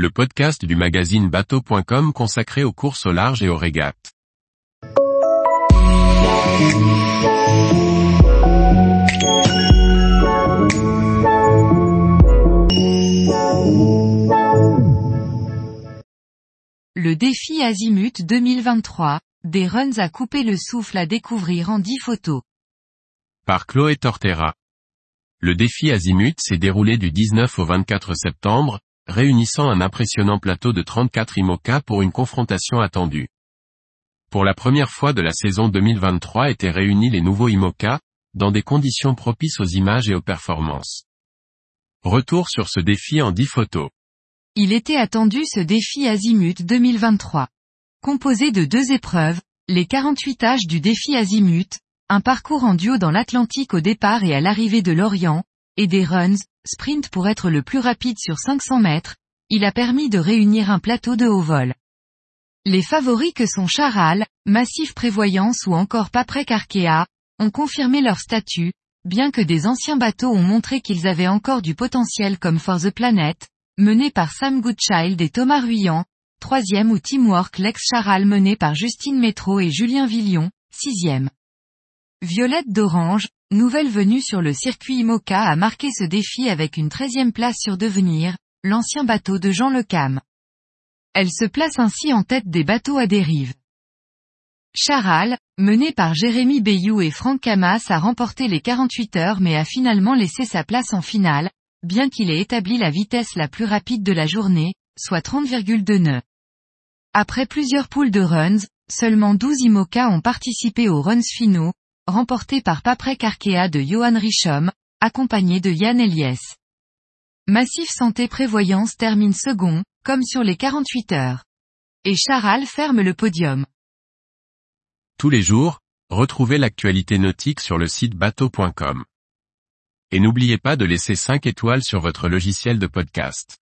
le podcast du magazine bateau.com consacré aux courses au large et aux régates. Le défi Azimut 2023, des runs à couper le souffle à découvrir en 10 photos. Par Chloé Tortera. Le défi Azimut s'est déroulé du 19 au 24 septembre, réunissant un impressionnant plateau de 34 IMOCA pour une confrontation attendue. Pour la première fois de la saison 2023 étaient réunis les nouveaux IMOCA, dans des conditions propices aux images et aux performances. Retour sur ce défi en 10 photos. Il était attendu ce défi Azimut 2023. Composé de deux épreuves, les 48 âges du défi Azimut, un parcours en duo dans l'Atlantique au départ et à l'arrivée de l'Orient, et des runs, sprint pour être le plus rapide sur 500 mètres, il a permis de réunir un plateau de haut vol. Les favoris que sont Charal, Massif Prévoyance ou encore Paprec Arkea, ont confirmé leur statut, bien que des anciens bateaux ont montré qu'ils avaient encore du potentiel comme For the Planet, mené par Sam Goodchild et Thomas Ruyant, troisième ou Teamwork Lex Charal mené par Justine Métro et Julien Villion, sixième. Violette d'Orange, nouvelle venue sur le circuit IMOCA a marqué ce défi avec une treizième place sur Devenir, l'ancien bateau de Jean Le Cam. Elle se place ainsi en tête des bateaux à dérive. Charal, mené par Jérémy Bayou et Franck Camas a remporté les 48 heures mais a finalement laissé sa place en finale, bien qu'il ait établi la vitesse la plus rapide de la journée, soit 30,2 nœuds. Après plusieurs poules de runs, seulement 12 IMOCA ont participé aux runs finaux, remportés par Paprec Arkea de Johan Richom, accompagné de Yann Eliès. Massif Santé Prévoyance termine second, comme sur les 48 heures. Et Charal ferme le podium. Tous les jours, retrouvez l'actualité nautique sur le site bateau.com. Et n'oubliez pas de laisser 5 étoiles sur votre logiciel de podcast.